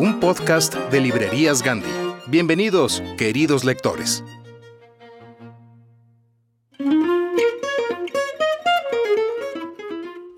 un podcast de Librerías Gandhi. Bienvenidos, queridos lectores.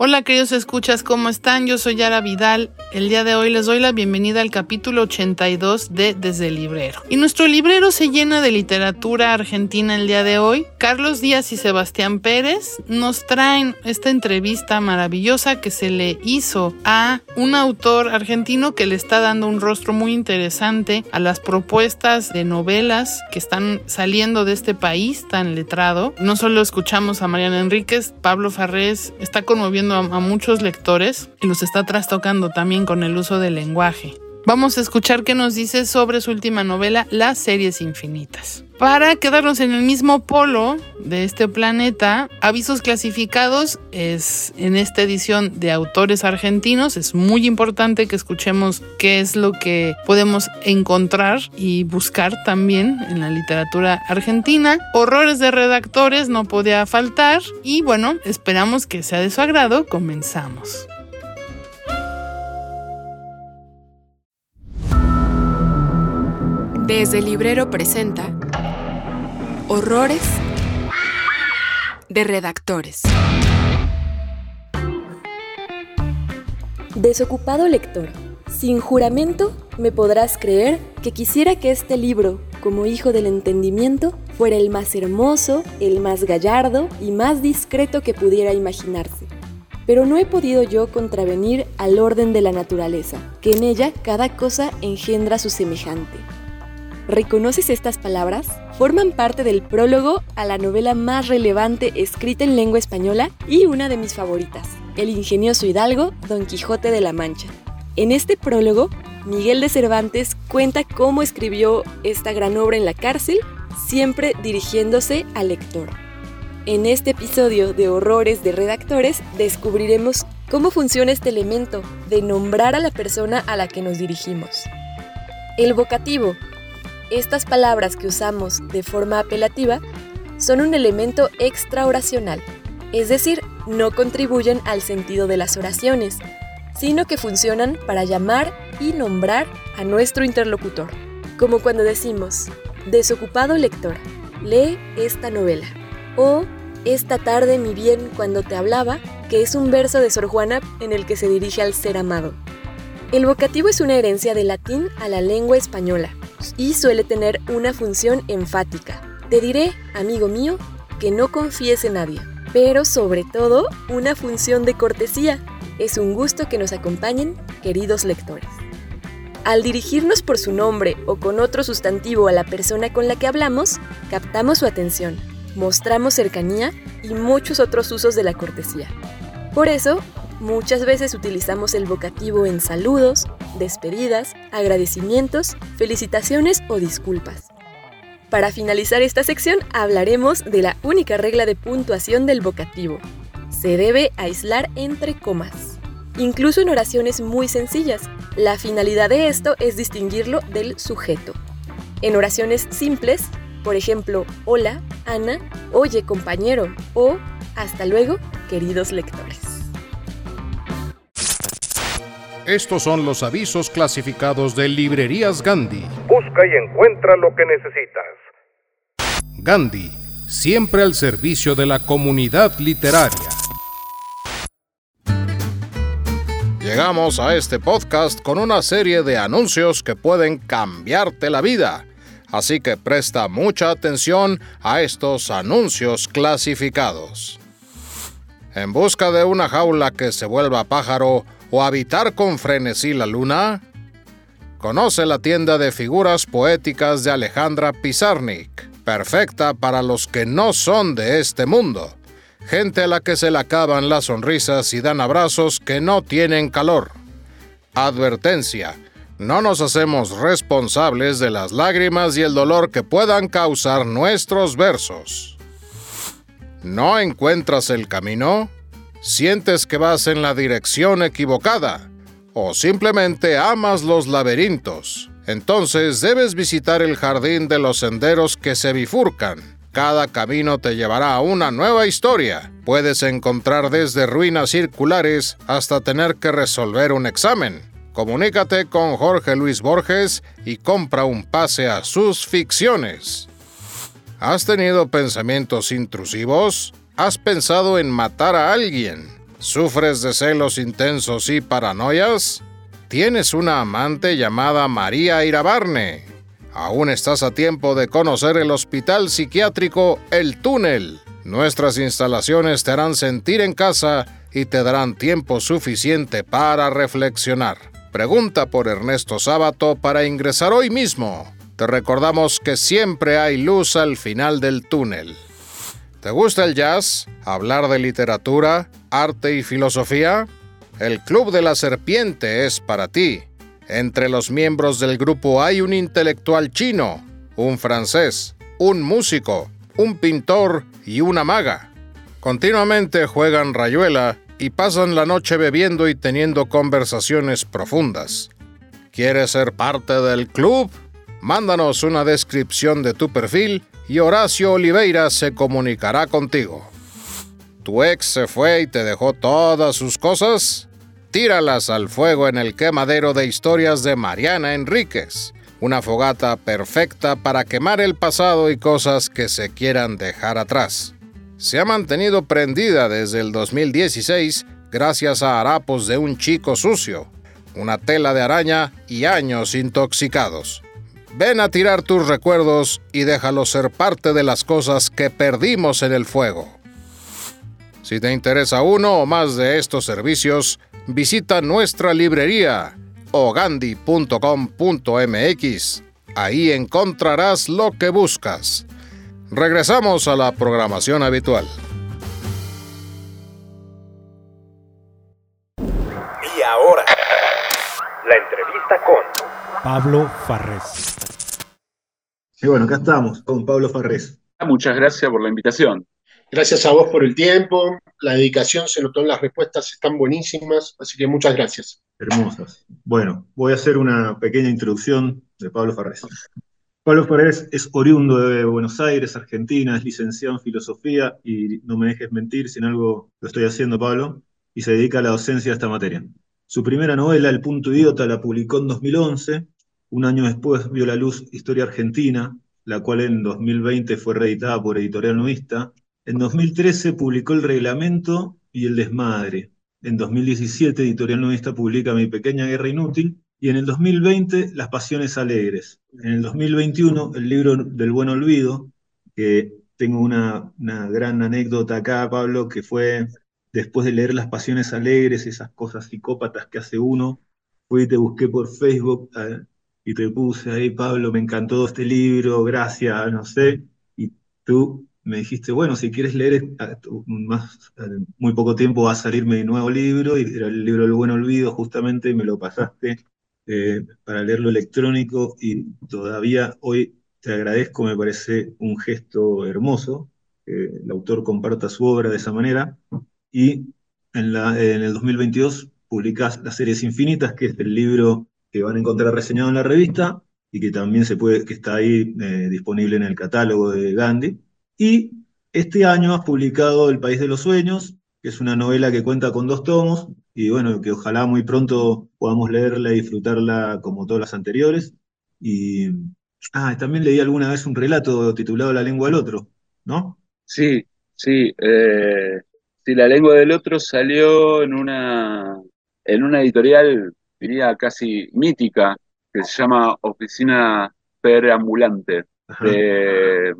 Hola queridos escuchas, ¿cómo están? Yo soy Yara Vidal. El día de hoy les doy la bienvenida al capítulo 82 de Desde el Librero. Y nuestro librero se llena de literatura argentina el día de hoy. Carlos Díaz y Sebastián Pérez nos traen esta entrevista maravillosa que se le hizo a un autor argentino que le está dando un rostro muy interesante a las propuestas de novelas que están saliendo de este país tan letrado. No solo escuchamos a Mariana Enríquez, Pablo Farrés está conmoviendo a, muchos lectores y los está trastocando también con el uso del lenguaje. Vamos a escuchar qué nos dice sobre su última novela, Las series infinitas. Para quedarnos en el mismo polo de este planeta, Avisos Clasificados es en esta edición de autores argentinos. Es muy importante que escuchemos qué es lo que podemos encontrar y buscar también en la literatura argentina. Horrores de redactores no podía faltar y bueno, esperamos que sea de su agrado. Comenzamos. Desde el librero presenta Horrores de redactores. Desocupado lector, sin juramento me podrás creer que quisiera que este libro, como hijo del entendimiento, fuera el más hermoso, el más gallardo y más discreto que pudiera imaginarse. Pero no he podido yo contravenir al orden de la naturaleza, que en ella cada cosa engendra su semejante. ¿Reconoces estas palabras? Forman parte del prólogo a la novela más relevante escrita en lengua española y una de mis favoritas, El ingenioso hidalgo Don Quijote de la Mancha. En este prólogo, Miguel de Cervantes cuenta cómo escribió esta gran obra en la cárcel, siempre dirigiéndose al lector. En este episodio de Horrores de Redactores descubriremos cómo funciona este elemento de nombrar a la persona a la que nos dirigimos. El vocativo, estas palabras que usamos de forma apelativa son un elemento extraoracional, es decir, no contribuyen al sentido de las oraciones, sino que funcionan para llamar y nombrar a nuestro interlocutor, como cuando decimos, desocupado lector, lee esta novela, o esta tarde mi bien cuando te hablaba, que es un verso de Sor Juana en el que se dirige al ser amado. El vocativo es una herencia del latín a la lengua española y suele tener una función enfática. Te diré, amigo mío, que no confíes en nadie, pero sobre todo una función de cortesía. Es un gusto que nos acompañen, queridos lectores. Al dirigirnos por su nombre o con otro sustantivo a la persona con la que hablamos, captamos su atención, mostramos cercanía y muchos otros usos de la cortesía. Por eso, Muchas veces utilizamos el vocativo en saludos, despedidas, agradecimientos, felicitaciones o disculpas. Para finalizar esta sección hablaremos de la única regla de puntuación del vocativo. Se debe aislar entre comas. incluso en oraciones muy sencillas. La finalidad de esto es distinguirlo del sujeto. En oraciones simples, por ejemplo, hola, Ana, oye compañero o hasta luego, queridos lectores. Estos son los avisos clasificados de Librerías Gandhi. Busca y encuentra lo que necesitas. Gandhi, siempre al servicio de la comunidad literaria. Llegamos a este podcast con una serie de anuncios que pueden cambiarte la vida. Así que presta mucha atención a estos anuncios clasificados. En busca de una jaula que se vuelva pájaro o habitar con frenesí la luna, conoce la tienda de figuras poéticas de Alejandra Pizarnik, perfecta para los que no son de este mundo gente a la que se le acaban las sonrisas y dan abrazos que no tienen calor. Advertencia. No nos hacemos responsables de las lágrimas y el dolor que puedan causar nuestros versos. ¿No encuentras el camino? ¿Sientes que vas en la dirección equivocada? ¿O simplemente amas los laberintos? Entonces debes visitar el jardín de los senderos que se bifurcan cada camino te llevará a una nueva historia. Puedes encontrar desde ruinas circulares hasta tener que resolver un examen. Comunícate con Jorge Luis Borges y compra un pase a sus ficciones. ¿Has tenido pensamientos intrusivos? ¿Has pensado en matar a alguien? ¿Sufres de celos intensos y paranoias? ¿Tienes una amante llamada María Irabarne? Aún estás a tiempo de conocer el Hospital Psiquiátrico El Túnel. Nuestras instalaciones te harán sentir en casa y te darán tiempo suficiente para reflexionar. Pregunta por Ernesto Sábato para ingresar hoy mismo. Te recordamos que siempre hay luz al final del túnel. ¿Te gusta el jazz? ¿Hablar de literatura, arte y filosofía? El Club de la Serpiente es para ti. Entre los miembros del grupo hay un intelectual chino, un francés, un músico, un pintor y una maga. Continuamente juegan rayuela y pasan la noche bebiendo y teniendo conversaciones profundas. ¿Quieres ser parte del club? Mándanos una descripción de tu perfil y Horacio Oliveira se comunicará contigo. ¿Tu ex se fue y te dejó todas sus cosas? tíralas al fuego en el quemadero de historias de Mariana Enríquez. Una fogata perfecta para quemar el pasado y cosas que se quieran dejar atrás. Se ha mantenido prendida desde el 2016 gracias a harapos de un chico sucio, una tela de araña y años intoxicados. Ven a tirar tus recuerdos y déjalos ser parte de las cosas que perdimos en el fuego. Si te interesa uno o más de estos servicios, visita nuestra librería ogandi.com.mx. Ahí encontrarás lo que buscas. Regresamos a la programación habitual. Pablo Farrés. Y bueno, acá estamos con Pablo Farrés. Muchas gracias por la invitación. Gracias a vos por el tiempo, la dedicación se notó en las respuestas, están buenísimas, así que muchas gracias. Hermosas. Bueno, voy a hacer una pequeña introducción de Pablo Farrés. Pablo Farrés es oriundo de Buenos Aires, Argentina, es licenciado en filosofía y no me dejes mentir si en algo lo estoy haciendo, Pablo, y se dedica a la docencia de esta materia. Su primera novela, El punto idiota, la publicó en 2011. Un año después vio la luz Historia Argentina, la cual en 2020 fue reeditada por Editorial Nuista en 2013 publicó El Reglamento y El Desmadre. En 2017 Editorial Nuevista publica Mi Pequeña Guerra Inútil. Y en el 2020 Las Pasiones Alegres. En el 2021 el libro del Buen Olvido, que tengo una, gran anécdota acá, Pablo, que fue después de leer Las Pasiones Alegres, esas cosas psicópatas que hace uno, fui y te busqué por Facebook eh, y te puse ahí, Pablo, me encantó este libro, gracias, no sé, y tú me dijiste, bueno, si quieres leer más, muy poco tiempo va a salir mi nuevo libro, y era el libro del buen olvido, justamente me lo pasaste eh, para leerlo electrónico y todavía hoy te agradezco, me parece un gesto hermoso, que el autor comparta su obra de esa manera, y en, la, en el 2022 publicás Las Series Infinitas, que es el libro que van a encontrar reseñado en la revista y que también se puede, que está ahí eh, disponible en el catálogo de Gandhi. Y este año has publicado El País de los Sueños, que es una novela que cuenta con dos tomos, y bueno, que ojalá muy pronto podamos leerla y disfrutarla como todas las anteriores. Y ah, también leí alguna vez un relato titulado La lengua del otro, ¿no? Sí, sí. Eh, sí, La lengua del otro salió en una, en una editorial, diría casi mítica, que se llama Oficina Perambulante, de,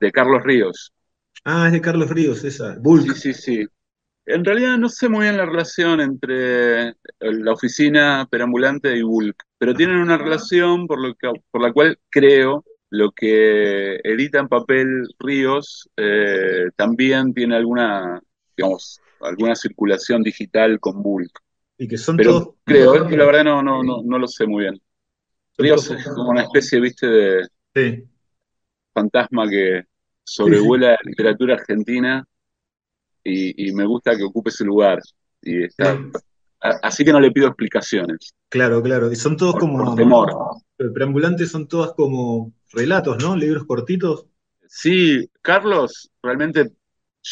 de Carlos Ríos. Ah, es de CarlosRíos, esa. Bulk. Sí, sí, sí. En realidad no sé muy bien la relación entre la oficina perambulante y Bulk, pero tienen una relación por, lo que, por la cual creo lo que edita en papel Ríos eh, también tiene alguna, digamos, alguna circulación digital con Bulk. Y que son pero todos. creo, que la verdad no, no, no, no lo sé muy bien. Ríos es como una especie, viste, de Sí. fantasma que sobrevuela la literatura argentina y, y me gusta que ocupe ese lugar. Y está, así que no le pido explicaciones. Claro, claro. Y son todos Por- como. por temor. Preambulantes son todas como relatos, ¿no? Libros cortitos. Sí, Carlos realmente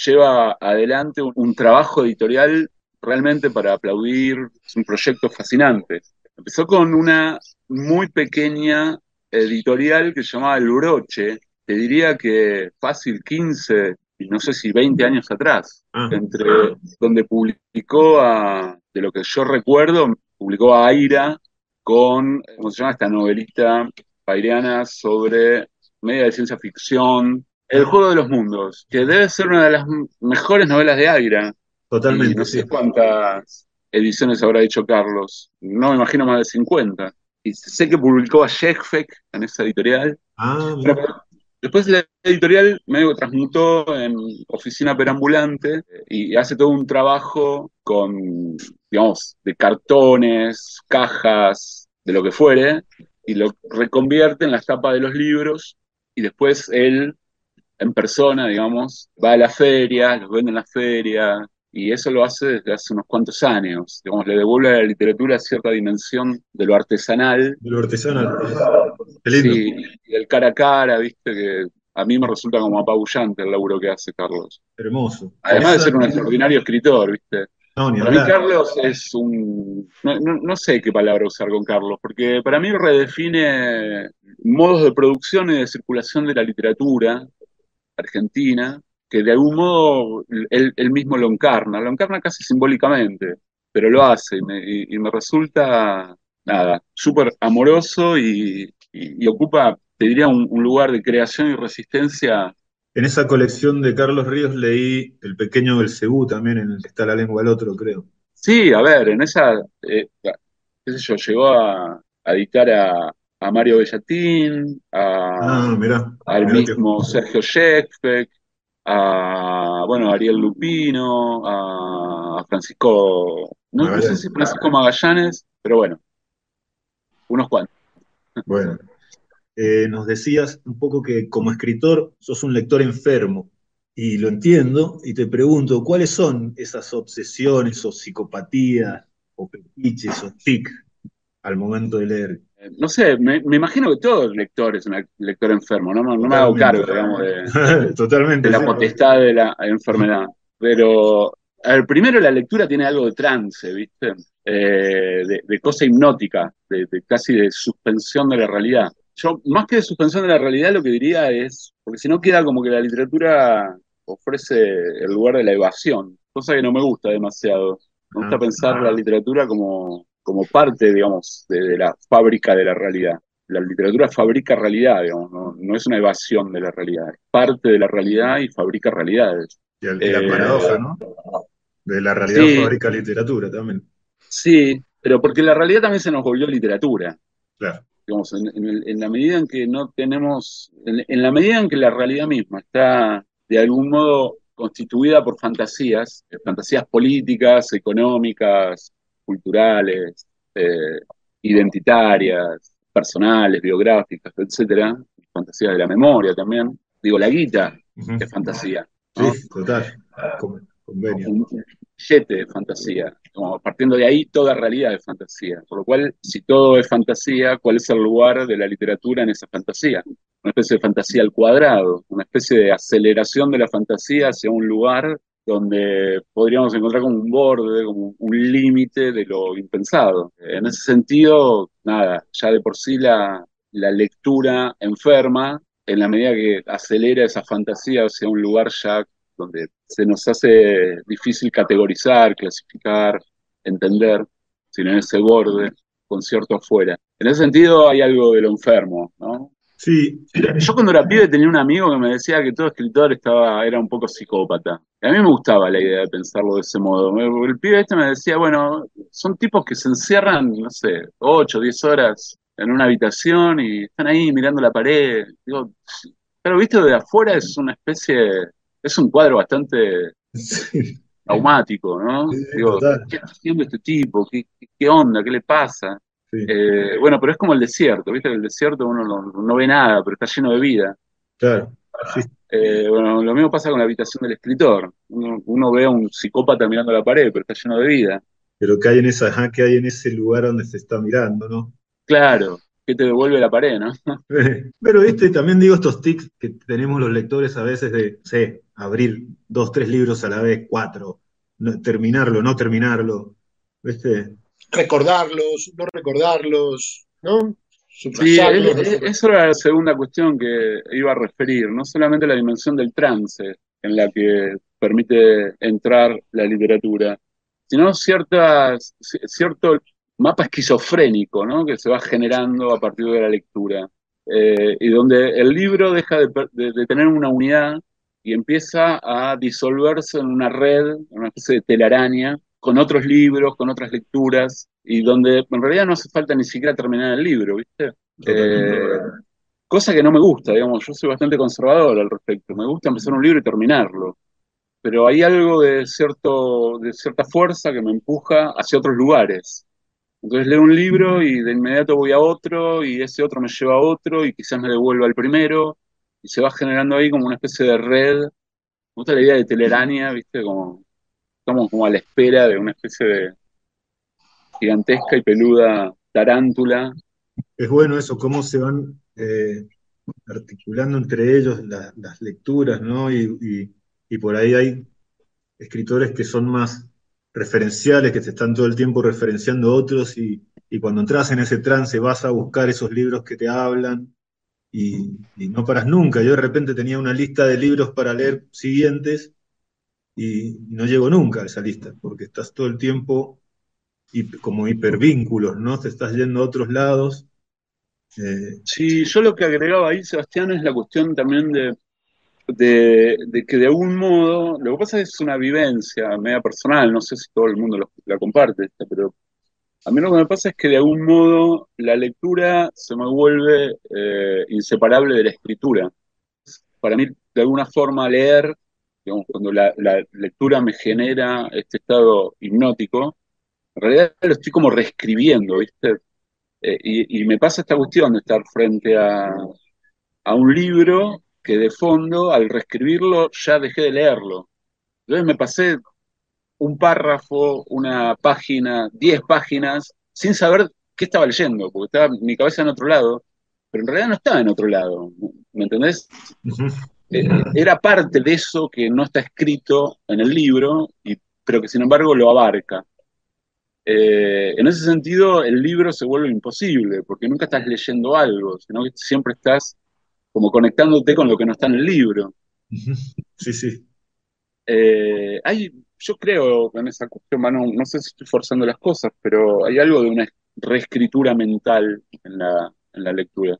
lleva adelante un, un trabajo editorial realmente para aplaudir. Es un proyecto fascinante. Empezó con una muy pequeña editorial que se llamaba El Broche. Te diría que fácil 15, y no sé si 20 años atrás, entre donde publicó a, de lo que yo recuerdo, publicó a Aira con, ¿cómo se llama esta novelita pairiana sobre media de ciencia ficción, El juego de los mundos, que debe ser una de las mejores novelas de Aira. Totalmente, Y no sé sí. cuántas ediciones habrá hecho Carlos, no me imagino más de 50. Y sé que publicó a Shekfek en esa editorial. Ah, Pero después la editorial medio transmutó en oficina perambulante eh, y hace todo un trabajo con, digamos, de cartones, cajas, de lo que fuere, y lo reconvierte en las tapas de los libros, y después él, en persona, digamos, va a la feria, los vende en la feria, y eso lo hace desde hace unos cuantos años. Digamos, le devuelve a la literatura cierta dimensión de lo artesanal. De lo artesanal. Qué lindo. Sí, y el cara a cara, viste, que a mí me resulta como apabullante el laburo que hace Carlos. Hermoso. Además de ser un extraordinario escritor, viste. No, ni Para mí. Carlos es un... No, no- no sé qué palabra usar con Carlos, porque para mí redefine modos de producción y de circulación de la literatura argentina, que de algún modo él, él mismo lo encarna, lo encarna casi simbólicamente, pero lo hace y me, y- y me resulta, nada, súper amoroso y, y- ocupa, te diría, un, un lugar de creación y resistencia. En esa colección de Carlos Ríos leí El pequeño Belcebú también, en el que está la lengua del otro, creo. Sí, a ver, en esa, eh, qué sé yo, llegó a, a editar a, a Mario Bellatín, a, Ah, mirá. al mirá que- mismo Sergio Shekfek, a, bueno, a Ariel Lupino, a, Francisco, no, no sé Magallanes. si Francisco Magallanes, pero bueno, unos cuantos. Bueno, eh, nos decías un poco que como escritor sos un lector enfermo, y lo entiendo, y te pregunto, ¿cuáles son esas obsesiones o psicopatías o fetiches o tic al momento de leer? No sé, me, me imagino que todo el lector es un lector enfermo, no, me- no me hago cargo, digamos, de, Totalmente. de la sí. potestad de la enfermedad. Pero, a ver, primero la lectura tiene algo de trance, ¿viste? Eh, de, de cosa hipnótica, de, de casi de suspensión de la realidad. Yo, más que de suspensión de la realidad, lo que diría es, porque si no queda como que la literatura ofrece el lugar de la evasión, cosa que no me gusta demasiado. Me gusta Ah. pensar la literatura como, como parte, digamos, de, de la fábrica de la realidad. La literatura fabrica realidad, digamos, no, no es una evasión de la realidad, es parte de la realidad y fabrica realidades. Y, el- y la Eh, paradoja, ¿no? De la realidad sí. fabrica literatura también. Sí, pero porque la realidad también se nos volvió literatura. Claro. Digamos, en, en el- en la medida en que no tenemos, en, en la medida en que la realidad misma está de algún modo constituida por fantasías, fantasías políticas, económicas, culturales, eh, identitarias, personales, biográficas, etcétera, fantasías de la memoria también. Digo, la guita Ujú. es fantasía. ¿no? Sí, total. Con- Convenio. billete de fantasía. Como partiendo de ahí, toda realidad es fantasía. Por lo cual, si todo es fantasía, ¿cuál es el lugar de la literatura en esa fantasía? Una especie de fantasía al cuadrado, una especie de aceleración de la fantasía hacia un lugar donde podríamos encontrar como un borde, como un límite de lo impensado. En ese sentido, nada, ya de por sí la, la lectura enferma, en la medida que acelera esa fantasía hacia un lugar ya donde se nos hace difícil categorizar, clasificar, entender, sino en ese borde, concierto afuera. En ese sentido hay algo de lo enfermo, ¿no? Sí. Yo cuando era pibe tenía un amigo que me decía que todo escritor estaba, era un poco psicópata. Y a mí me gustaba la idea de pensarlo de ese modo. El pibe este me decía, bueno, son tipos que se encierran, no sé, 8, 10 horas en una habitación y están ahí mirando la pared. Digo, pero visto de afuera es una especie, es un cuadro bastante traumático, ¿no? Digo, ¿qué está haciendo este tipo? ¿Qué, qué onda? ¿Qué le pasa? Eh, bueno, pero es como el desierto, ¿viste? El desierto uno no, ve nada, pero está lleno de vida. Claro. Eh, bueno, lo mismo pasa con la habitación del escritor. Uno, ve a un psicópata mirando la pared, pero está lleno de vida. Pero que hay en esa, que hay en ese lugar donde se está mirando, ¿no? Claro, que te devuelve la pared, ¿no? Pero viste, también digo estos tics que tenemos los lectores a veces de, sé, abrir dos, tres libros a la vez, cuatro, terminarlo, no terminarlo, ¿viste? Recordarlos, no recordarlos, ¿no? Sí, eso era la segunda cuestión que iba a referir, no solamente la dimensión del trance en la que permite entrar la literatura, sino ciertas, cierto mapa esquizofrénico ¿no? que se va generando a partir de la lectura, eh, y donde el libro deja de, tener una unidad y empieza a disolverse en una red, en una especie de telaraña, con otros libros, con otras lecturas, y donde en realidad no hace falta ni siquiera terminar el libro, ¿viste? Eh, cosa que no me gusta, digamos, yo soy bastante conservador al respecto, me gusta empezar un libro y terminarlo, pero hay algo de, cierto, de cierta fuerza que me empuja hacia otros lugares. Entonces leo un libro y de inmediato voy a otro y ese otro me lleva a otro y quizás me devuelva al primero y se va generando ahí como una especie de red. Me gusta la idea de telaraña, ¿viste? Como estamos como a la espera de una especie de gigantesca y peluda tarántula. Es bueno eso, cómo se van eh, articulando entre ellos las lecturas, ¿no? y por ahí hay escritores que son más referenciales que te están todo el tiempo referenciando otros y, cuando entras en ese trance vas a buscar esos libros que te hablan y, no paras nunca. Yo de repente tenía una lista de libros para leer siguientes y, no llego nunca a esa lista porque estás todo el tiempo y, como hipervínculos, ¿no? Te estás yendo a otros lados. Eh, sí, yo lo que agregaba ahí, Sebastián, es la cuestión también de de, que de algún modo, lo que pasa es una vivencia media personal, no sé si todo el mundo la comparte, pero a mí lo que me pasa es que de algún modo la lectura se me vuelve eh, inseparable de la escritura. Para mí, de alguna forma, leer, digamos, cuando la, lectura me genera este estado hipnótico, en realidad lo estoy como reescribiendo, ¿viste? Eh, y, me pasa esta cuestión de estar frente a, a un libro que de fondo, al reescribirlo, ya dejé de leerlo. Entonces me pasé un párrafo, una página, diez páginas, sin saber qué estaba leyendo, porque estaba mi cabeza en otro lado, pero en realidad no estaba en otro lado, ¿me entendés? Eh, era parte de eso que no está escrito en el libro, y, pero que sin embargo lo abarca. Eh, en ese sentido, el libro se vuelve imposible, porque nunca estás leyendo algo, sino que siempre estás como conectándote con lo que no está en el libro. Sí, sí. Eh, hay, yo creo en esa cuestión, no sé si estoy forzando las cosas, pero hay algo de una reescritura mental en la, en la lectura.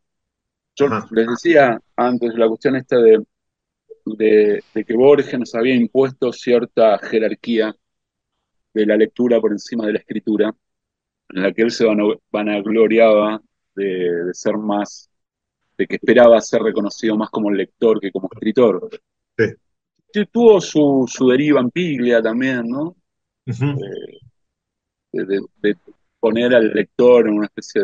Yo les decía antes la cuestión esta de, de, que Borges nos había impuesto cierta jerarquía de la lectura por encima de la escritura, en la que él se vanagloriaba de, de ser más que esperaba ser reconocido más como lector que como escritor. Sí. Tuvo su, deriva en Piglia también, ¿no? Eh, de, poner al lector en una especie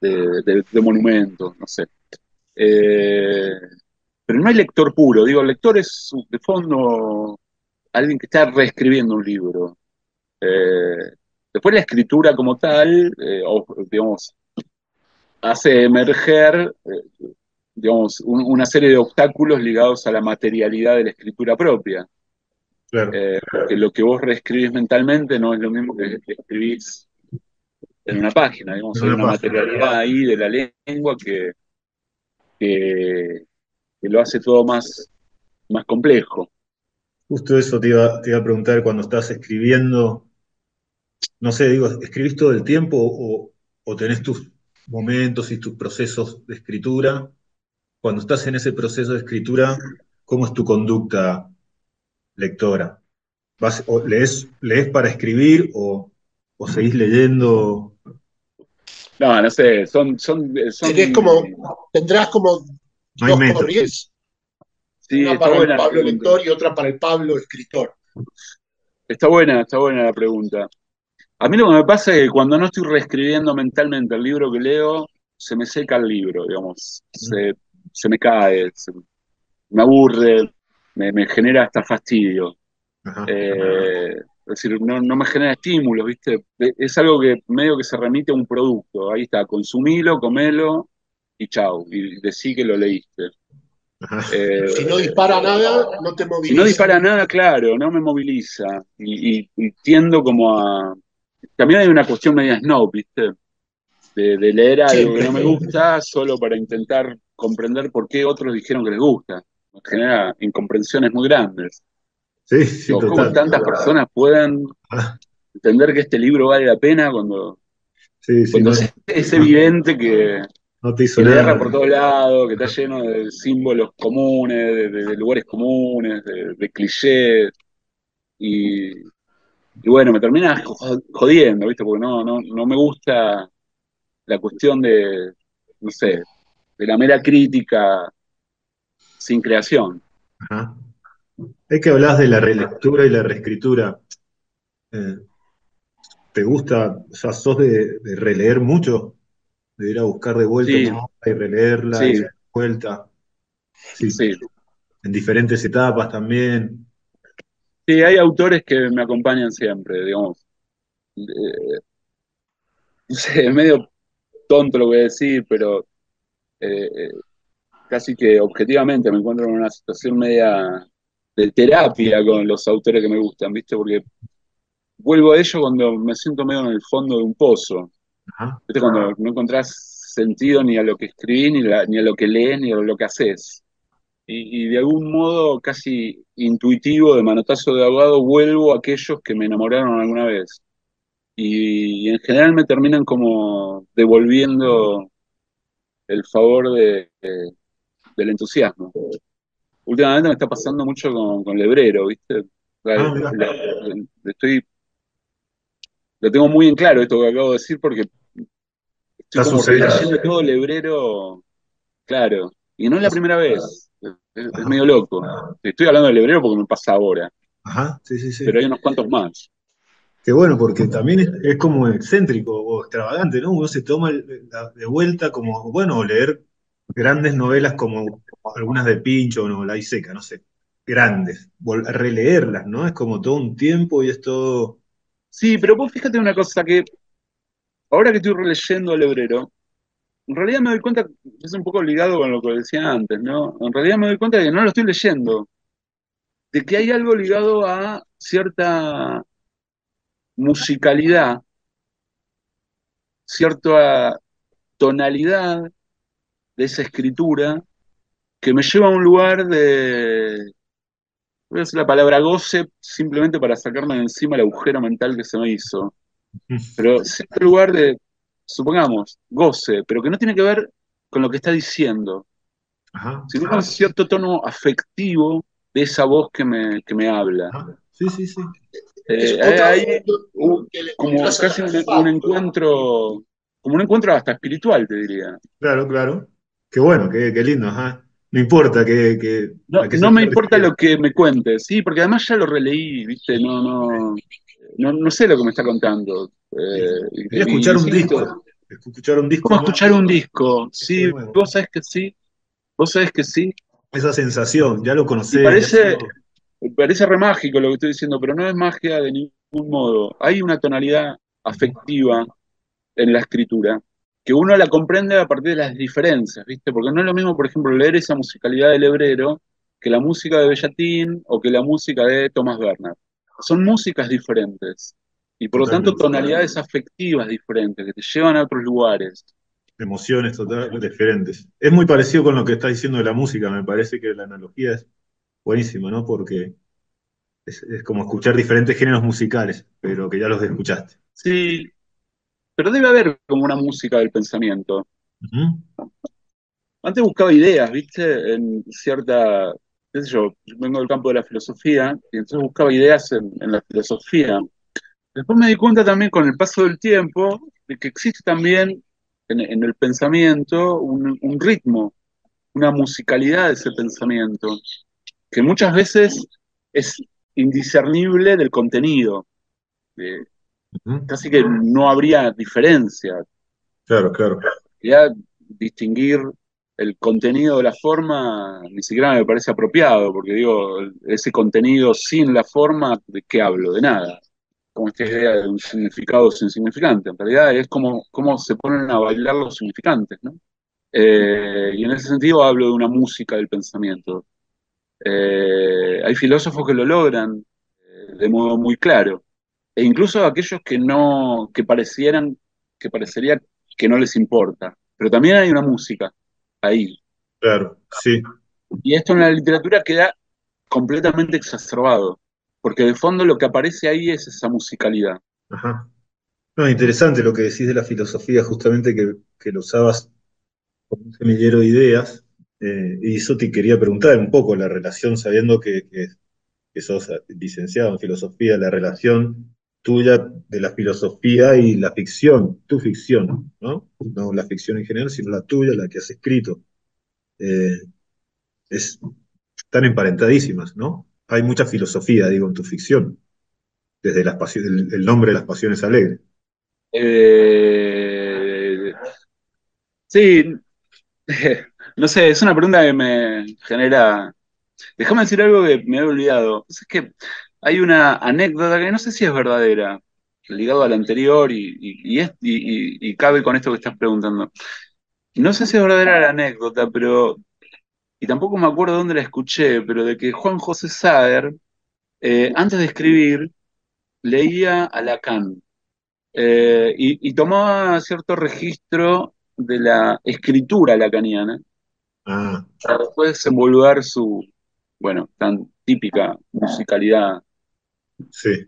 de, monumento, no sé. Eh, pero no hay lector puro, digo, el lector es de fondo alguien que está reescribiendo un libro. Eh, después la escritura como tal, eh, o, digamos, hace emerger, eh, digamos, un- una serie de obstáculos ligados a la materialidad de la escritura propia. Claro. Eh, porque lo que vos reescribís mentalmente no es lo mismo que escribís en una página, digamos, En hay una página. materialidad ahí de la lengua que, que, que lo hace todo más, más complejo. Justo eso te iba, te iba a preguntar cuando estás escribiendo, no sé, digo, ¿escribís todo el tiempo o, o tenés tus momentos y tus procesos de escritura? Cuando estás en ese proceso de escritura, ¿cómo es tu conducta lectora? ¿Vas, o lees, lees para escribir o, o seguís leyendo? No, no sé, son, son, son Tenés como, tendrás como No hay dos corrientes, sí, una para el Pablo lector y otra para el Pablo escritor. Está buena, está buena la pregunta. A mí lo que me pasa es que cuando no estoy reescribiendo mentalmente el libro que leo, se me seca el libro, digamos, se, se me cae, se- me aburre, me, me genera hasta fastidio. Ajá. Eh, es decir, no, no me genera estímulos, ¿viste? Es algo que medio que se remite a un producto. Ahí está, consumilo, comelo y chau. Y decí que lo leíste. Eh, Si no dispara nada, no te si moviliza. no dispara nada, claro, no me moviliza. Y, y- y tiendo como a. También hay una cuestión media snob, ¿viste? De, de leer algo que no me gusta solo para intentar comprender por qué otros dijeron que les gusta. Genera incomprensiones muy grandes. Sí, sí, Digo, ¿Cómo total. tantas personas pueden Ah, entender que este libro vale la pena cuando, sí, sí, cuando no, es, es evidente que, no te hizo que nada. erra por todos lados, que está lleno de símbolos comunes, de, de- de lugares comunes, de, de clichés? Y, y bueno, me termina jo- jodiendo, ¿viste? Porque no, no, no me gusta la cuestión de, no sé, de la mera crítica sin creación. Ajá. Es que hablas de la relectura y la reescritura. Eh, ¿te gusta, o sea, sos de, de releer mucho? De ir a buscar de vuelta Sí. y releerla y de vuelta. Sí. Sí. En diferentes etapas también. Sí, hay autores que me acompañan siempre, digamos. Eh, no sé, es medio tonto lo que voy a decir, pero eh, eh, casi que objetivamente me encuentro en una situación media de terapia con los autores que me gustan, ¿viste? Porque vuelvo a ello cuando me siento medio en el fondo de un pozo. Cuando no encontrás sentido ni a lo que escribís, ni, la- ni a lo que lees, ni a lo que haces. Y, y de algún modo casi intuitivo, de manotazo de ahogado, vuelvo a aquellos que me enamoraron alguna vez. Y, en general me terminan como devolviendo el favor de, de- del entusiasmo. Últimamente me está pasando mucho con, con Lebrero, ¿viste? La- Ah, mirá. la- la- estoy, lo tengo muy en claro esto que acabo de decir porque Está como sucediendo. todo Lebrero, claro. Y no es la primera vez, es, es medio loco. Estoy hablando de Lebrero porque me pasa ahora, Ajá, sí, sí, sí. pero hay unos cuantos más. Qué bueno, porque también es, es como excéntrico o extravagante, ¿no? Uno se toma el- la- de vuelta como, bueno, leer grandes novelas como algunas de Pincho o La Seca, no sé, grandes, releerlas, ¿no? Es como todo un tiempo y es todo... Sí, pero vos fíjate una cosa que ahora que estoy releyendo a Lebrero, en realidad me doy cuenta, es un poco ligado con lo que decía antes, ¿no? En realidad me doy cuenta de que no lo estoy leyendo, de que hay algo ligado a cierta musicalidad, cierta tonalidad de esa escritura que me lleva a un lugar de, voy a decir la palabra goce simplemente para sacarme de encima el agujero mental que se me hizo, pero cierto lugar de, supongamos, goce, pero que no tiene que ver con lo que está diciendo, Ajá. sino con cierto tono afectivo de esa voz que me, que me habla. Sí, sí, sí. Eh, hay un- como casi un, encuentro, como un encuentro hasta espiritual, te diría. Claro, claro. Qué bueno, qué, qué lindo, ajá. No importa que... que No, me importa lo que me cuentes, sí, porque además ya lo releí, ¿viste? No, no, no, no sé lo que me está contando. Eh, Quería escuchar un disco. Escuchar un disco. ¿Cómo nuevo. escuchar un disco? Sí, nuevo. vos sabés que sí, vos sabés que sí. Esa sensación, ya lo Y conocés. parece, parece re mágico lo que estoy diciendo, pero no es magia de ningún modo. Hay una tonalidad afectiva en la escritura que uno la comprende a partir de las diferencias, ¿viste? Porque no es lo mismo, por ejemplo, leer esa musicalidad del hebrero que la música de Bellatín o que la música de Thomas Bernard. Son músicas diferentes y por lo tanto tonalidades afectivas diferentes que te llevan a otros lugares. Emociones totalmente diferentes. Es muy parecido con lo que estás diciendo de la música, me parece que la analogía es buenísima, ¿no? Porque es, como escuchar diferentes géneros musicales, pero que ya los escuchaste. Sí, pero debe haber como una música del pensamiento. Antes buscaba ideas, ¿viste? En cierta, qué sé yo, vengo del campo de la filosofía, y entonces buscaba ideas en, la filosofía. Después me di cuenta también con el paso del tiempo de que existe también en, el pensamiento un, ritmo, una musicalidad de ese pensamiento, que muchas veces es indiscernible del contenido. Casi que no habría diferencia. Claro, claro. Ya distinguir el contenido de la forma ni siquiera me parece apropiado, porque digo, ese contenido sin la forma, ¿de qué hablo? De nada. Como esta idea de un significado sin significante. En realidad es como se ponen a bailar los significantes, ¿no? Eh, y en ese sentido hablo de una música del pensamiento. Eh, hay filósofos que lo logran eh, de modo muy claro e incluso aquellos que no, que parecieran, que parecería que no les importa. Pero también hay una música ahí. Claro, sí. Y esto en la literatura queda completamente exacerbado, porque de fondo lo que aparece ahí es esa musicalidad. Ajá. No, interesante lo que decís de la filosofía, justamente que, que lo usabas como un semillero de ideas. Eh, y eso te quería preguntar un poco la relación, sabiendo que, que, que sos licenciado en filosofía, la relación tuya de la filosofía y la ficción, tu ficción, ¿no? No la ficción en general, sino la tuya, la que has escrito. Eh, es, están emparentadísimas, ¿no? Hay mucha filosofía, digo, en tu ficción, desde las pasiones, el, nombre de las pasiones alegres. Eh, sí, no sé, es una pregunta que me genera... Déjame decir algo que me he olvidado. Es que hay una anécdota que no sé si es verdadera, ligado a la anterior y, y, cabe con esto que estás preguntando. No sé si es verdadera la anécdota, pero, y tampoco me acuerdo dónde la escuché, pero de que Juan José Saer, eh, antes de escribir, leía a Lacan eh, y, tomaba cierto registro de la escritura lacaniana ah. para después desenvolver su, bueno, tan típica musicalidad Sí.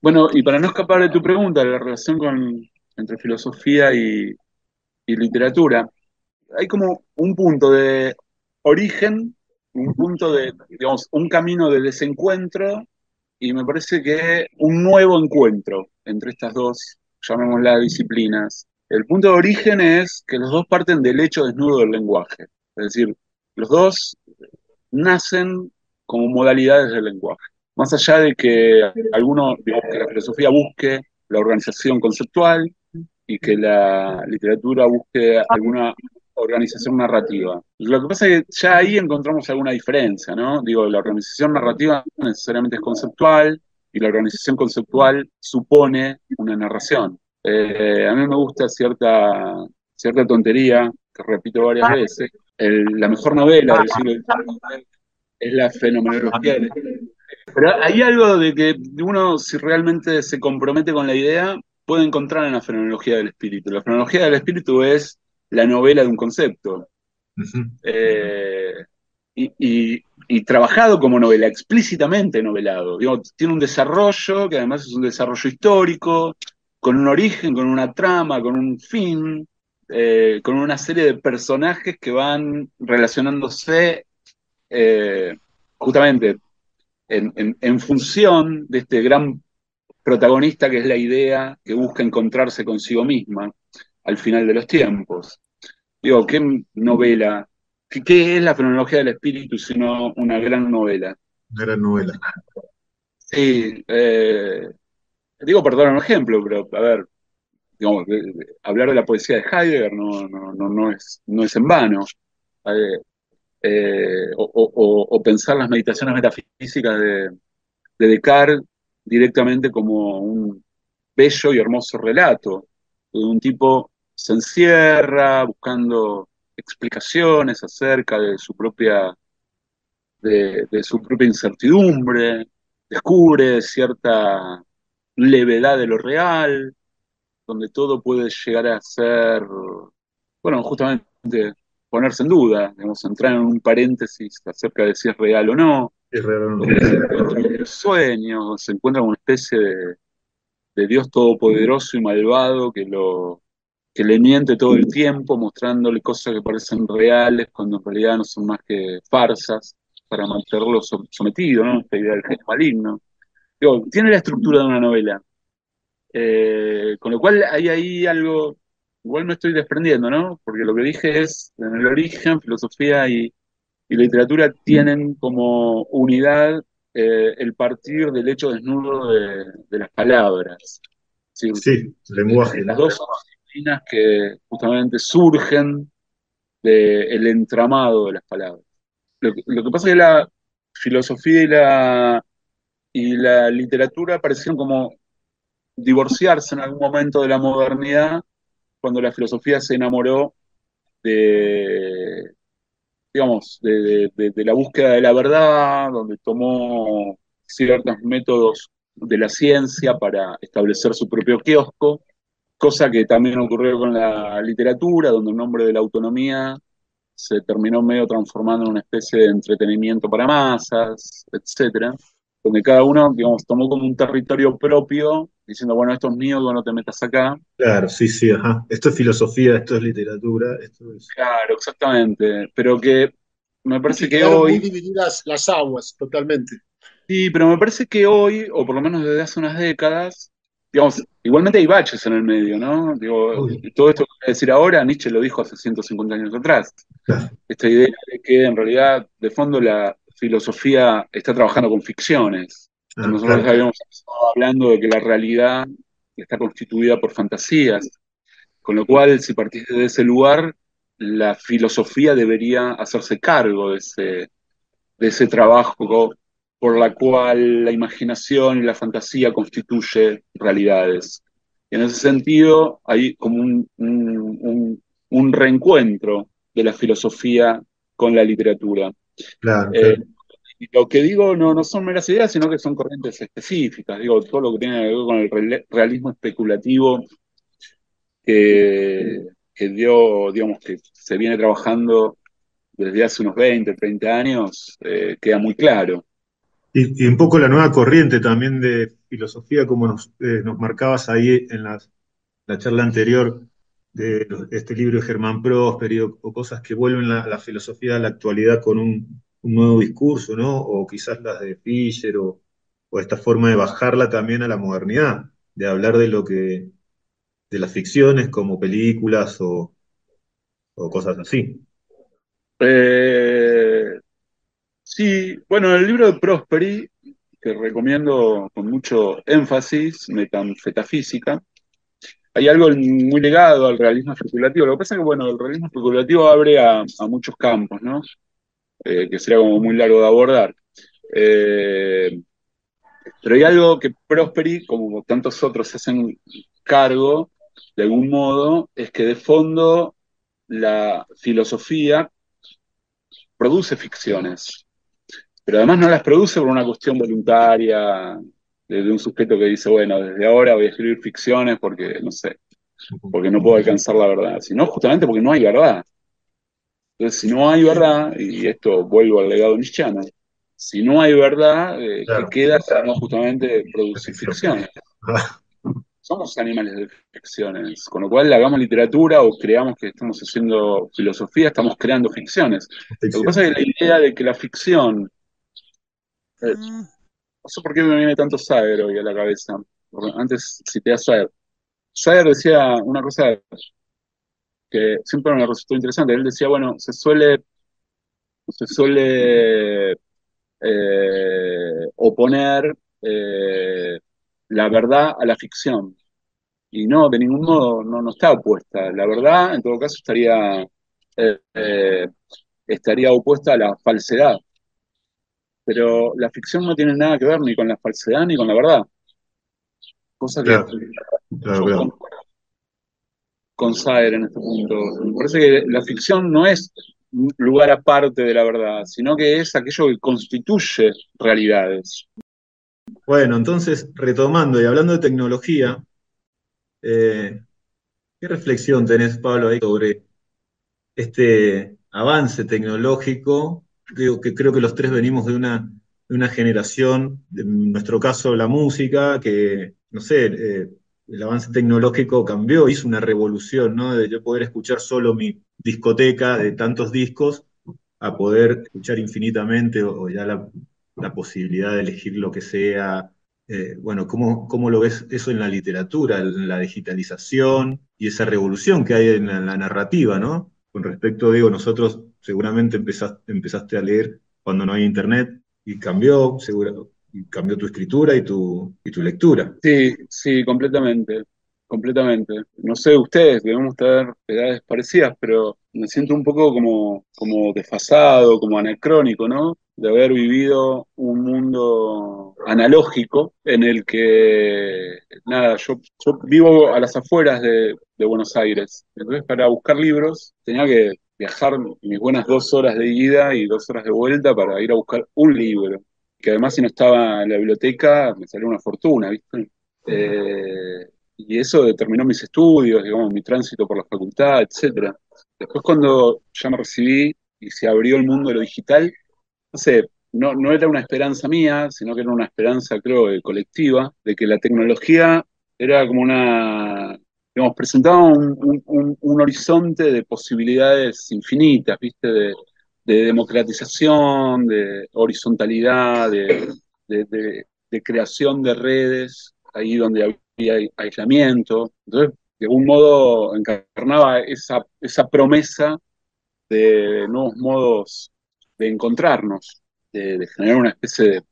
Bueno, y para no escapar de tu pregunta, la relación con, entre filosofía y, literatura, hay como un punto de origen, un punto de, digamos, un camino de desencuentro y me parece que un nuevo encuentro entre estas dos, llamémoslas disciplinas. El punto de origen es que los dos parten del hecho desnudo del lenguaje, es decir, los dos nacen como modalidades del lenguaje. Más allá de que alguno, que la filosofía busque la organización conceptual y que la literatura busque alguna organización narrativa. Lo que pasa es que ya ahí encontramos alguna diferencia, ¿no? Digo, la organización narrativa necesariamente es conceptual y la organización conceptual supone una narración. Eh, a mí me gusta cierta, cierta tontería, que repito varias veces, la mejor novela del siglo es la fenomenología pero hay algo de que uno, si realmente se compromete con la idea, puede encontrar en la fenomenología del espíritu. La fenomenología del espíritu es la novela de un concepto. Eh, y, trabajado como novela, explícitamente novelado. tiene un desarrollo que además es un desarrollo histórico, con un origen, con una trama, con un fin, eh, con una serie de personajes que van relacionándose eh, justamente en, función de este gran protagonista que es la idea que busca encontrarse consigo misma al final de los tiempos. Digo, ¿qué novela? ¿Qué, es la fenomenología del espíritu sino una gran novela? Gran novela. Sí, eh, digo por dar un ejemplo, pero a ver, hablar de la poesía de Heidegger no, no, no, es, no es en vano. Eh, eh, o, pensar las meditaciones metafísicas de, de Descartes directamente como un bello y hermoso relato, de un tipo se encierra buscando explicaciones acerca de su propia, de, su propia incertidumbre, descubre cierta levedad de lo real, donde todo puede llegar a ser, bueno, justamente ponerse en duda, digamos, entrar en un paréntesis acerca de si es real o no. Es real o no. El sueño, se encuentra una especie de, de Dios todopoderoso y malvado que lo que le miente todo el tiempo, mostrándole cosas que parecen reales cuando en realidad no son más que farsas para mantenerlo sometido, ¿no? Esta idea del genio maligno. tiene la estructura de una novela. Eh, con lo cual hay ahí algo, igual me estoy desprendiendo, ¿no? Porque lo que dije es, en el origen, filosofía y, literatura tienen como unidad eh, el partir del hecho desnudo de, las palabras. Sí, sí lenguaje. Las dos que justamente surgen del entramado de las palabras. Lo, que pasa es que la filosofía y la, y la literatura parecieron como divorciarse en algún momento de la modernidad cuando la filosofía se enamoró de, digamos, de, la búsqueda de la verdad, donde tomó ciertos métodos de la ciencia para establecer su propio kiosco, cosa que también ocurrió con la literatura, donde el nombre de la autonomía se terminó medio transformando en una especie de entretenimiento para masas, etcétera, donde cada uno, digamos, tomó como un territorio propio, diciendo, bueno, esto es mío, no te metas acá. Claro, sí, sí, ajá. Esto es filosofía, esto es literatura, esto es... Claro, exactamente, pero que me parece que hoy... Muy divididas las aguas, totalmente. Sí, pero me parece que hoy, o por lo menos desde hace unas décadas, digamos, igualmente hay baches en el medio, ¿no? Digo, todo esto que voy a decir ahora, Nietzsche lo dijo hace 150 años atrás. Esta idea de que en realidad, de fondo, la filosofía está trabajando con ficciones. Ah, Nosotros habíamos estado hablando de que la realidad está constituida por fantasías, con lo cual, si partís de ese lugar, la filosofía debería hacerse cargo de ese, de ese trabajo por la cual la imaginación y la fantasía constituye realidades. en ese sentido hay como un, reencuentro de la filosofía con la literatura. Eh, lo que digo no, no son meras ideas, sino que son corrientes específicas. Digo, todo lo que tiene que ver con el realismo especulativo que, dio, digamos, que se viene trabajando desde hace unos 20, 30 años, eh, queda muy claro. Y, un poco la nueva corriente también de filosofía, como nos, eh, marcabas ahí en la, charla anterior de este libro de Germán Prósperi o, cosas que vuelven la, la, filosofía a la actualidad con un, nuevo discurso, ¿no? O quizás las de Fischer o, esta forma de bajarla también a la modernidad, de hablar de lo que, de las ficciones como películas o, o cosas así. Eh, Sí, bueno, el libro de Prosperi, que recomiendo con mucho énfasis, Metanfetafísica, hay algo muy ligado al realismo especulativo. Lo que pasa es que, bueno, el realismo especulativo abre a, muchos campos, ¿no? Eh, que sería como muy largo de abordar. Eh, pero hay algo que Prosperi, como tantos otros, se hacen cargo, de algún modo, es que de fondo la filosofía produce ficciones pero además no las produce por una cuestión voluntaria de, un sujeto que dice, bueno, desde ahora voy a escribir ficciones porque, no sé, porque no puedo alcanzar la verdad, sino justamente porque no hay verdad. Entonces, si no hay verdad, y esto vuelvo al legado nichiano, si no hay verdad, eh, ¿qué queda no justamente producir ficciones? Somos animales de ficciones, con lo cual hagamos literatura o creamos que estamos haciendo filosofía, estamos creando ficciones. Lo que pasa es que la idea de que la ficción eh, mm. No sé por qué me viene tanto Sager hoy a la cabeza. Antes cité a Sager. Sager decía una cosa que siempre me resultó interesante. Él decía, bueno, se suele, se suele eh, oponer eh, la verdad a la ficción. Y no, de ningún modo no, no está opuesta. La verdad, en todo caso, estaría estaría opuesta a la falsedad. Pero la ficción no tiene nada que ver ni con la falsedad ni con la verdad. Cosa que Claro, claro, yo con Saer en este punto. Me parece que la ficción no es un lugar aparte de la verdad, sino que es aquello que constituye realidades. Bueno, entonces, retomando y hablando de tecnología, eh, ¿qué reflexión tenés, Pablo, ahí sobre este avance tecnológico? Digo que creo que los tres venimos de una, de una generación, en nuestro caso la música, que, no sé, eh, el avance tecnológico cambió, hizo una revolución, ¿no? De yo poder escuchar solo mi discoteca de tantos discos a poder escuchar infinitamente o, ya la, la posibilidad de elegir lo que sea. Eh, bueno, ¿cómo, cómo lo ves eso en la literatura, en la digitalización y esa revolución que hay en la, la narrativa, ¿no? Con respecto, digo, nosotros seguramente empezaste, empezaste a leer cuando no hay internet y cambió, seguro, y cambió tu escritura y tu, y tu lectura. Sí, sí, completamente, completamente. No sé, ustedes debemos tener edades parecidas, pero me siento un poco como, como desfasado, como anacrónico, ¿no? De haber vivido un mundo analógico en el que, nada, yo, yo vivo a las afueras de, de Buenos Aires. Entonces, para buscar libros tenía que viajar mis buenas dos horas de ida y dos horas de vuelta para ir a buscar un libro que además si no estaba en la biblioteca me salió una fortuna, ¿viste? Eh, y eso determinó mis estudios, digamos, mi tránsito por la facultad, etcétera. Después cuando ya me recibí y se abrió el mundo de lo digital, no sé, no, no era una esperanza mía, sino que era una esperanza, creo, eh, colectiva, de que la tecnología era como una, digamos, presentaba un, horizonte de posibilidades infinitas, ¿viste? De, de democratización, de horizontalidad, de, creación de redes, ahí donde había aislamiento. Entonces, de algún modo encarnaba esa, esa promesa de nuevos modos de encontrarnos, de generar una especie de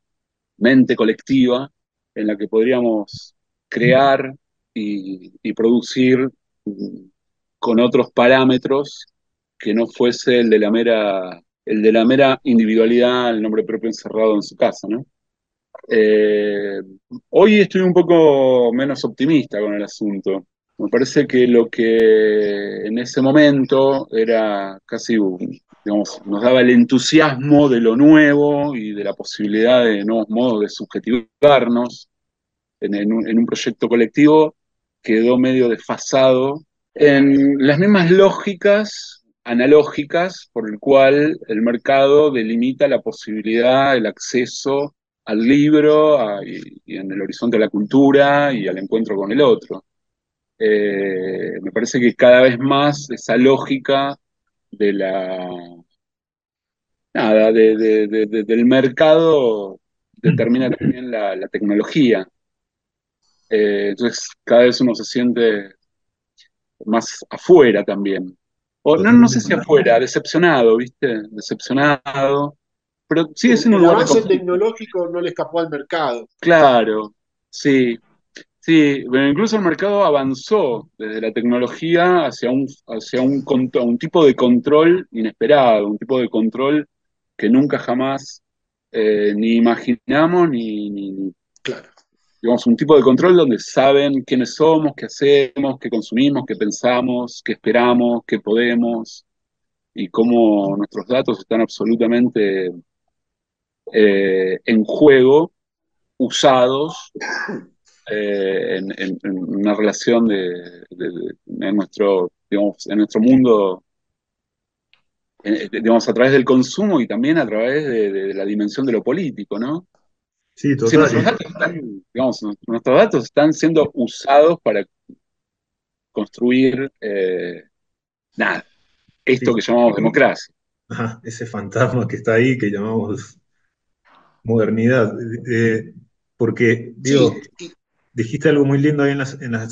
mente colectiva en la que podríamos crear y, producir mm, con otros parámetros que no fuese el de la mera, el de la mera individualidad, el nombre propio encerrado en su casa, ¿no? Eh, hoy estoy un poco menos optimista con el asunto. Me parece que lo que en ese momento era casi, digamos, nos daba el entusiasmo de lo nuevo y de la posibilidad de nuevos modos de subjetivarnos en, en un proyecto colectivo, quedó medio desfasado en las mismas lógicas analógicas por el cual el mercado delimita la posibilidad, el acceso al libro y, en el horizonte de la cultura y al encuentro con el otro. Eh, me parece que cada vez más esa lógica de la nada, de- de- de- de- del mercado determina también la tecnología. Eh, entonces cada vez uno se siente más afuera también. O no, no sé si afuera, decepcionado, ¿viste? Decepcionado. Pero sigue siendo un avance tecnológico no le escapó al mercado. Claro, sí, sí, pero incluso el mercado avanzó desde la tecnología hacia un, hacia un, tipo de control inesperado, un tipo de control que nunca jamás eh, ni imaginamos ni, ni- ni- digamos, un tipo de control donde saben quiénes somos, qué hacemos, qué consumimos, qué pensamos, qué esperamos, qué podemos y cómo nuestros datos están absolutamente eh, en juego, usados eh, en, una relación de, en nuestro, digamos, en nuestro mundo, eh, digamos, a través del consumo y también a través de la dimensión de lo político, ¿no? Sí, Si total. nuestros datos están, digamos, nuestros datos están siendo usados para construir, eh, nada, esto que llamamos democracia. Ajá, ese fantasma que está ahí, que llamamos modernidad. Eh, porque, digo, dijiste algo muy lindo ahí en la en la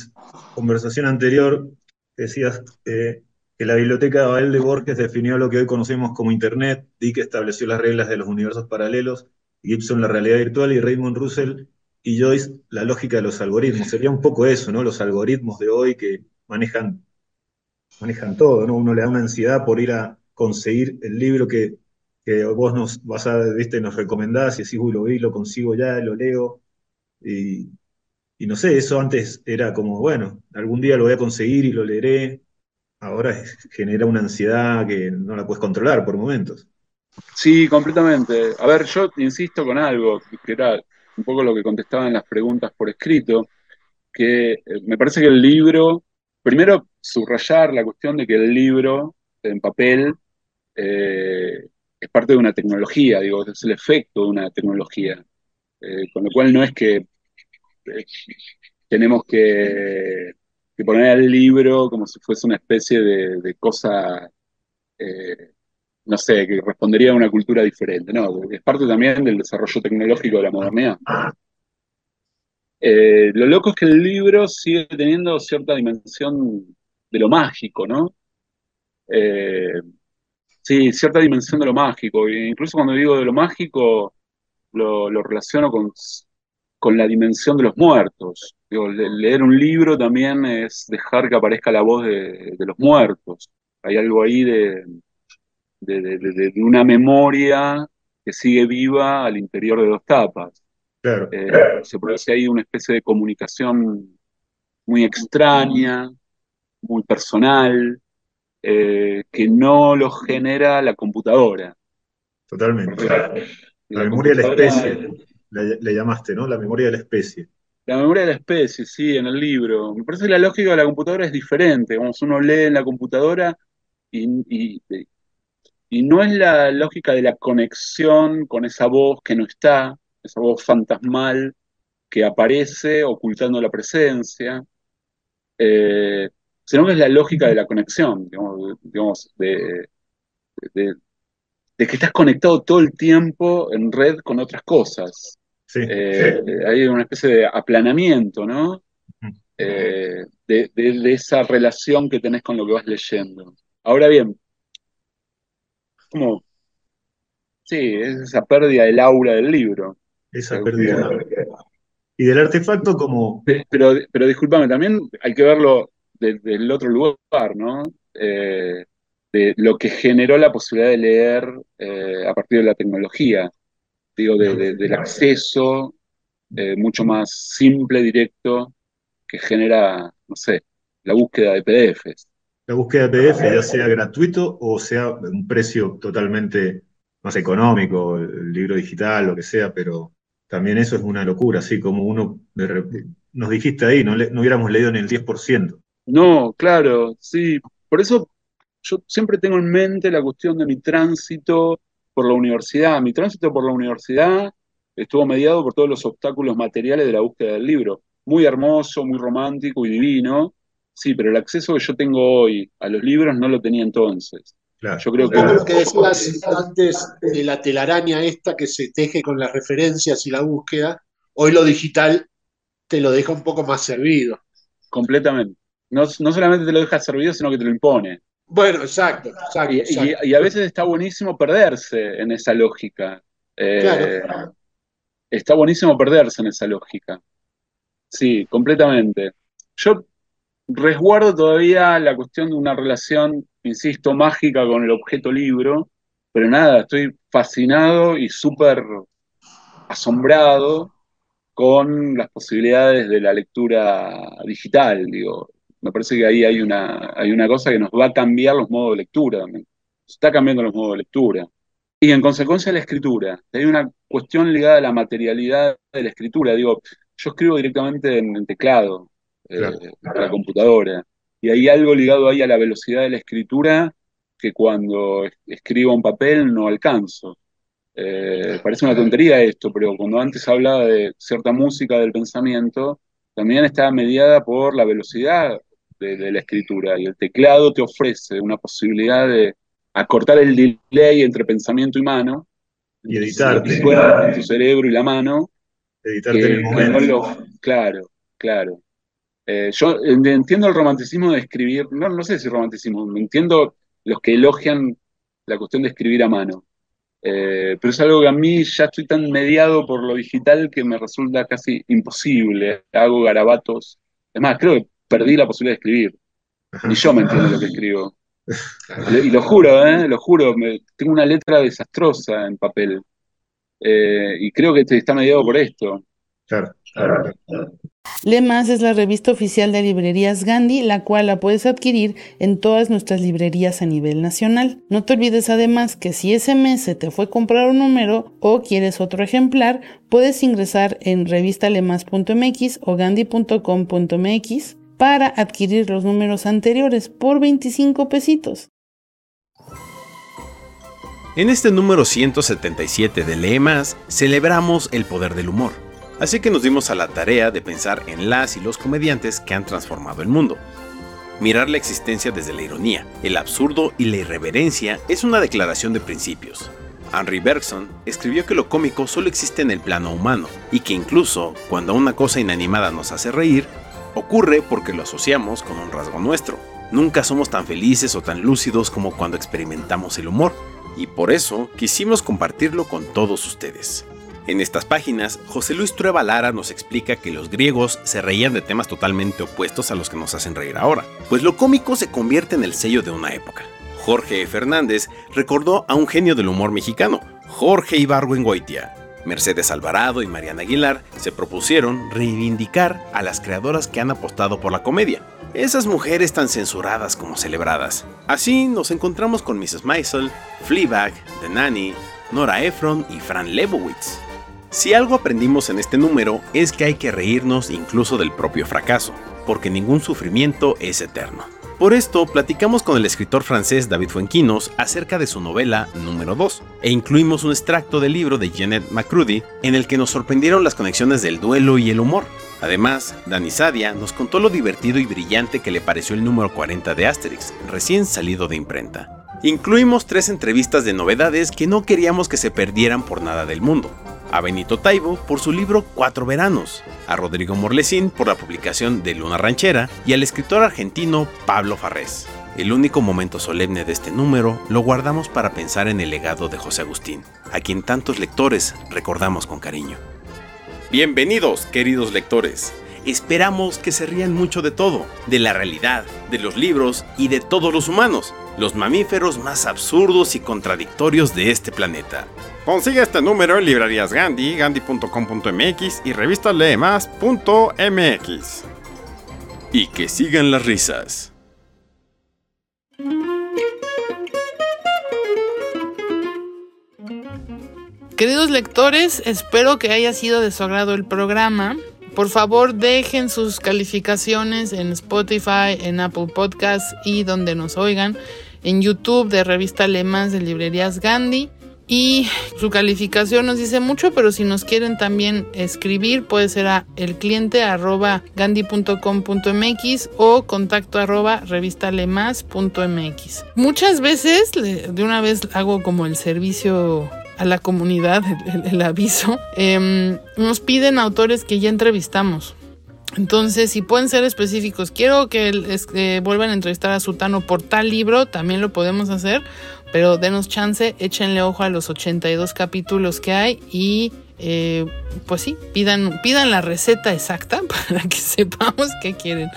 conversación anterior, decías eh, que la biblioteca de Abel de Borges definió lo que hoy conocemos como Internet, Dick estableció las reglas de los universos paralelos, Gibson la realidad virtual y Raymond Russell y Joyce la lógica de los algoritmos. Sería un poco eso, ¿no? Los algoritmos de hoy que manejan, manejan todo, ¿no? Uno le da una ansiedad por ir a, conseguir el libro que, que vos nos vas a, viste, nos recomendás y decís, uy, lo vi, lo consigo ya, lo leo. Y, y no sé, eso antes era como, bueno, algún día lo voy a conseguir y lo leeré. Ahora genera una ansiedad que no la puedes controlar por momentos. Sí, completamente. A ver, yo insisto con algo, que era un poco lo que contestaba en las preguntas por escrito, que eh, me parece que el libro, primero subrayar la cuestión de que el libro en papel eh, es parte de una tecnología, digo, es el efecto de una tecnología, eh, con lo cual no es que tenemos que, poner el libro como si fuese una especie de, cosa no sé, que respondería a una cultura diferente, no, es parte también del desarrollo tecnológico de la modernidad. Eh, lo loco es que el libro sigue teniendo cierta dimensión de lo mágico, ¿no? Eh, sí, cierta dimensión de lo mágico. E incluso cuando digo de lo mágico, lo, relaciono con, con, la dimensión de los muertos. leer un libro también es dejar que aparezca la voz de los muertos. Hay algo ahí de, de, una memoria que sigue viva al interior de dos tapas. Eh, se produce ahí una especie de comunicación muy extraña, muy personal, eh, que no lo genera la computadora. Totalmente. La, memoria de la especie, le, llamaste, ¿no? La memoria de la especie. La memoria de la especie, sí, en el libro. Me parece que la lógica de la computadora es diferente. Como uno lee en la computadora y, y no es la lógica de la conexión con esa voz que no está, esa voz fantasmal que aparece ocultando la presencia, eh, sino que es la lógica de la conexión, digamos, de, de, que estás conectado todo el tiempo en red con otras cosas. Eh, hay una especie de aplanamiento, ¿no? Eh, de, esa relación que tenés con lo que vas leyendo. Ahora bien, como, sí, es esa pérdida del aura del libro. Esa pérdida. Y del artefacto como... Pero, pero discúlpame, también hay que verlo desde el otro lugar, ¿no? Eh, de lo que generó la posibilidad de leer eh, a partir de la tecnología, digo, del acceso eh, mucho más simple, directo, que genera, no sé, la búsqueda de PDFs la búsqueda de PDF, ya sea gratuito o sea un precio totalmente más económico, el libro digital, lo que sea, pero también eso es una locura, así como uno, nos dijiste ahí, no, no hubiéramos leído ni el 10%. No, claro, sí, por eso yo siempre tengo en mente la cuestión de mi tránsito por la universidad. Mi tránsito por la universidad estuvo mediado por todos los obstáculos materiales de la búsqueda del libro. Muy hermoso, muy romántico y divino, Sí, pero el acceso que yo tengo hoy a los libros no lo tenía entonces. Yo creo que... lo que decías antes de la telaraña esta que se teje con las referencias y la búsqueda, hoy lo digital te lo deja un poco más servido. Completamente. No, solamente te lo deja servido, sino que te lo impone. Bueno, exacto. exacto, y, a veces está buenísimo perderse en esa lógica. Eh, está buenísimo perderse en esa lógica. Sí, completamente. Yo resguardo todavía la cuestión de una relación, insisto, mágica con el objeto libro, pero nada, estoy fascinado y súper asombrado con las posibilidades de la lectura digital, digo. Me parece que ahí hay una, hay una cosa que nos va a cambiar los modos de lectura está cambiando los modos de lectura. Y en consecuencia la escritura. Hay una cuestión ligada a la materialidad de la escritura. Digo, yo escribo directamente en teclado, eh, la computadora. Y hay algo ligado ahí a la velocidad de la escritura que cuando escribo un papel no alcanzo. Eh, parece una tontería esto, pero cuando antes hablaba de cierta música del pensamiento, también está mediada por la velocidad de, la escritura y el teclado te ofrece una posibilidad de acortar el delay entre pensamiento y mano, y editarte. En tu cerebro y la mano. Editarte en el momento. claro, claro. Eh, yo entiendo el romanticismo de escribir, no, no sé si romanticismo, entiendo los que elogian la cuestión de escribir a mano. Eh, pero es algo que a mí ya estoy tan mediado por lo digital que me resulta casi imposible. Hago garabatos. Es más, creo que perdí la posibilidad de escribir. Ni yo me entiendo lo que escribo. Y lo juro, ¿eh? Lo juro, me, tengo una letra desastrosa en papel. Eh, y creo que está mediado por esto. Claro, claro, claro. Lemas es la revista oficial de librerías Gandhi, la cual la puedes adquirir en todas nuestras librerías a nivel nacional. No te olvides además que si ese mes se te fue comprar un número o quieres otro ejemplar, puedes ingresar en revistalemas.mx o gandhi.com.mx para adquirir los números anteriores por 25 pesitos. En este número 177 de Lee Más, celebramos el poder del humor. Así que nos dimos a la tarea de pensar en las y los comediantes que han transformado el mundo. Mirar la existencia desde la ironía, el absurdo y la irreverencia es una declaración de principios. Henry Bergson escribió que lo cómico solo existe en el plano humano y que incluso cuando una cosa inanimada nos hace reír, ocurre porque lo asociamos con un rasgo nuestro. Nunca somos tan felices o tan lúcidos como cuando experimentamos el humor y por eso quisimos compartirlo con todos ustedes. En estas páginas, José Luis Trueba Lara nos explica que los griegos se reían de temas totalmente opuestos a los que nos hacen reír ahora, pues lo cómico se convierte en el sello de una época. Jorge Fernández recordó a un genio del humor mexicano, Jorge Ibargüengoitia. Mercedes Alvarado y Mariana Aguilar se propusieron reivindicar a las creadoras que han apostado por la comedia, esas mujeres tan censuradas como celebradas. Así nos encontramos con Mrs. Maisel, Fleabag, The Nanny, Nora Ephron y Fran Lebowitz. Si algo aprendimos en este número es que hay que reírnos incluso del propio fracaso, porque ningún sufrimiento es eterno. Por esto, platicamos con el escritor francés David Fuenquinos acerca de su novela número 2, e incluimos un extracto del libro de Janet McCrudy en el que nos sorprendieron las conexiones del duelo y el humor. Además, Dani Sadia nos contó lo divertido y brillante que le pareció el número 40 de Asterix, recién salido de imprenta. Incluimos tres entrevistas de novedades que no queríamos que se perdieran por nada del mundo. A Benito Taibo por su libro Cuatro Veranos, a Rodrigo Morlesín por la publicación de Luna Ranchera y al escritor argentino Pablo Farrés. El único momento solemne de este número lo guardamos para pensar en el legado de José Agustín, a quien tantos lectores recordamos con cariño. Bienvenidos, queridos lectores. Esperamos que se rían mucho de todo, de la realidad, de los libros y de todos los humanos, los mamíferos más absurdos y contradictorios de este planeta. Consigue este número en librerías Gandhi, gandhi.com.mx y revistalemas.mx. Y que sigan las risas. Queridos lectores, espero que haya sido de su agrado el programa. Por favor, dejen sus calificaciones en Spotify, en Apple Podcasts y donde nos oigan, en YouTube de Revista Alemán de Librerías Gandhi. Y su calificación nos dice mucho, pero si nos quieren también escribir, puede ser a el cliente arroba o contacto arroba. Muchas veces, de una vez hago como el servicio a la comunidad, el, aviso, em, nos piden autores que ya entrevistamos. Entonces, si pueden ser específicos, quiero que eh, vuelvan a entrevistar a Sutano por tal libro, también lo podemos hacer, pero denos chance, échenle ojo a los 82 capítulos que hay y eh, pues sí, pidan, pidan la receta exacta para que sepamos qué quieren.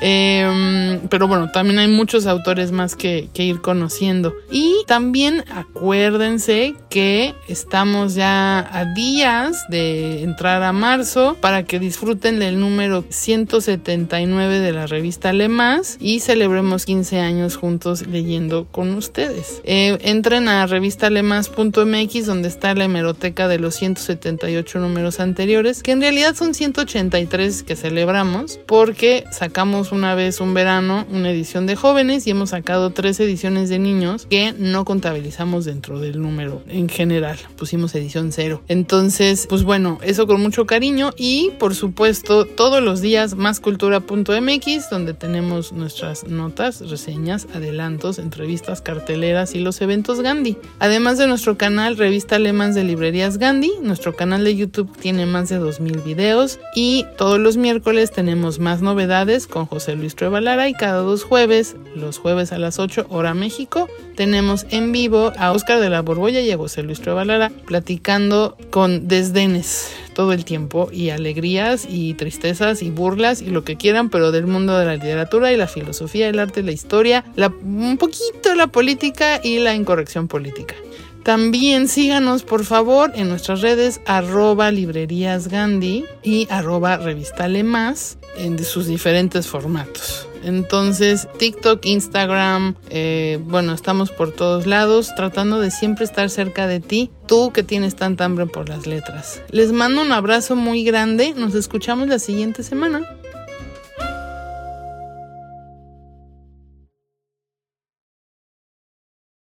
Em, pero bueno, también hay muchos autores más que, ir conociendo. Y también acuérdense que estamos ya a días de entrar a marzo para que disfruten del número 179 de la revista Más y celebremos 15 años juntos leyendo con ustedes. Eh, entren a revistalemas.mx donde está la hemeroteca de los 178 números anteriores, que en realidad son 183 que celebramos porque sacamos una vez un verano una edición de jóvenes y hemos sacado tres ediciones de niños que no contabilizamos dentro del número en general. Pusimos edición cero. Entonces, pues bueno, eso con mucho cariño y por supuesto todos los días máscultura.mx donde tenemos nuestras notas, reseñas, adelantos, entrevistas, carteleras y los eventos Gandhi. Además de nuestro canal Revista Alemán de Librerías Gandhi, nuestro canal de YouTube tiene más de 2000 videos y todos los miércoles tenemos más novedades con José José Luis Trueba Lara y cada dos jueves, los jueves a las 8 hora México, tenemos en vivo a Oscar de la Borbolla y a José Luis Trueba Lara platicando con desdenes todo el tiempo y alegrías y tristezas y burlas y lo que quieran, pero del mundo de la literatura y la filosofía, el arte, la historia, la, un poquito la política y la incorrección política. También síganos por favor en nuestras redes arroba librerías Gandhi y arroba revistale más en sus diferentes formatos. Entonces, TikTok, Instagram, eh, bueno, estamos por todos lados tratando de siempre estar cerca de ti, tú que tienes tanta hambre por las letras. Les mando un abrazo muy grande, nos escuchamos la siguiente semana.